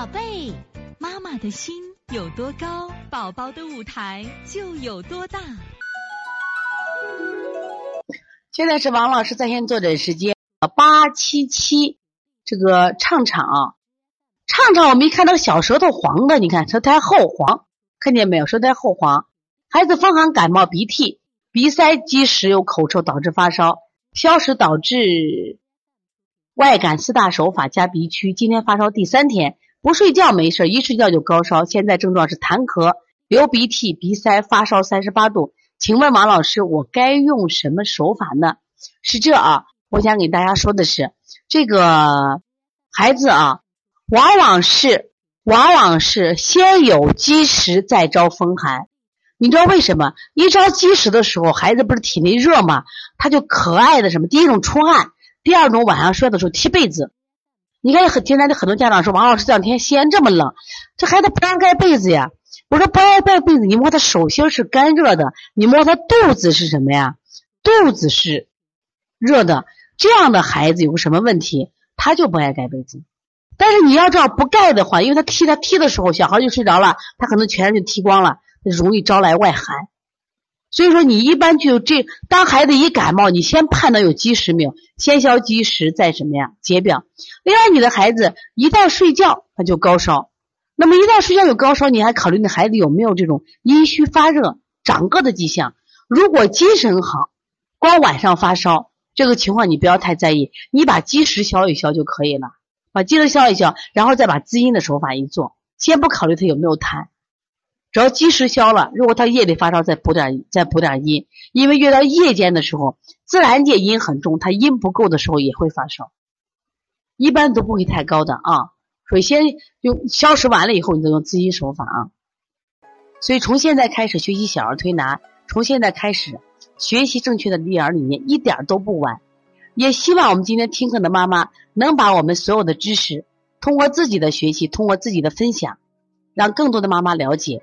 宝贝，妈妈的心有多高，宝宝的舞台就有多大。现在是王老师在线坐诊时间，八七七，这个畅畅啊，畅畅，我们一看到小舌头黄的，你看舌苔厚黄，看见没有？舌苔厚黄，孩子风寒感冒、鼻涕、鼻塞、积食有口臭，导致发烧，消食导致外感四大手法加鼻区。今天发烧第三天，不睡觉没事，一睡觉就高烧。现在症状是痰咳、流鼻涕、鼻塞，发烧三十八度。请问王老师，我该用什么手法呢？是这啊，我想给大家说的是，这个孩子啊，往往是往往是先有积食，再招风寒。你知道为什么？一招积食的时候，孩子不是体内热吗？他就可爱的什么？第一种出汗，第二种晚上睡的时候踢被子。你看很现在的很多家长说，王老师这两天西安这么冷，这孩子不让盖被子呀。我说不爱盖被子，你摸他手心是干热的，你摸他肚子是什么呀？肚子是热的。这样的孩子有个什么问题？他就不爱盖被子。但是你要知道，不盖的话，因为他踢他踢的时候，小孩就睡着了，他可能全身就踢光了，容易招来外寒。所以说，你一般就这，当孩子一感冒，你先判断有积食没有，先消积食，再什么呀？解表。另外，你的孩子一旦睡觉，他就高烧。那么一旦睡觉有高烧，你还考虑你孩子有没有这种阴虚发热、长个的迹象？如果精神好，光晚上发烧，这个情况你不要太在意，你把积食消一消就可以了。把积食消一消，然后再把滋阴的手法一做，先不考虑他有没有痰，只要积食消了，如果他夜里发烧，再补点再补点阴，因为越到夜间的时候，自然界阴很重，他阴不够的时候也会发烧，一般都不会太高的啊。首先用消食完了以后，你再用滋阴手法啊。所以从现在开始学习小儿推拿，从现在开始学习正确的育儿理念，一点都不晚。也希望我们今天听课的妈妈能把我们所有的知识，通过自己的学习，通过自己的分享，让更多的妈妈了解，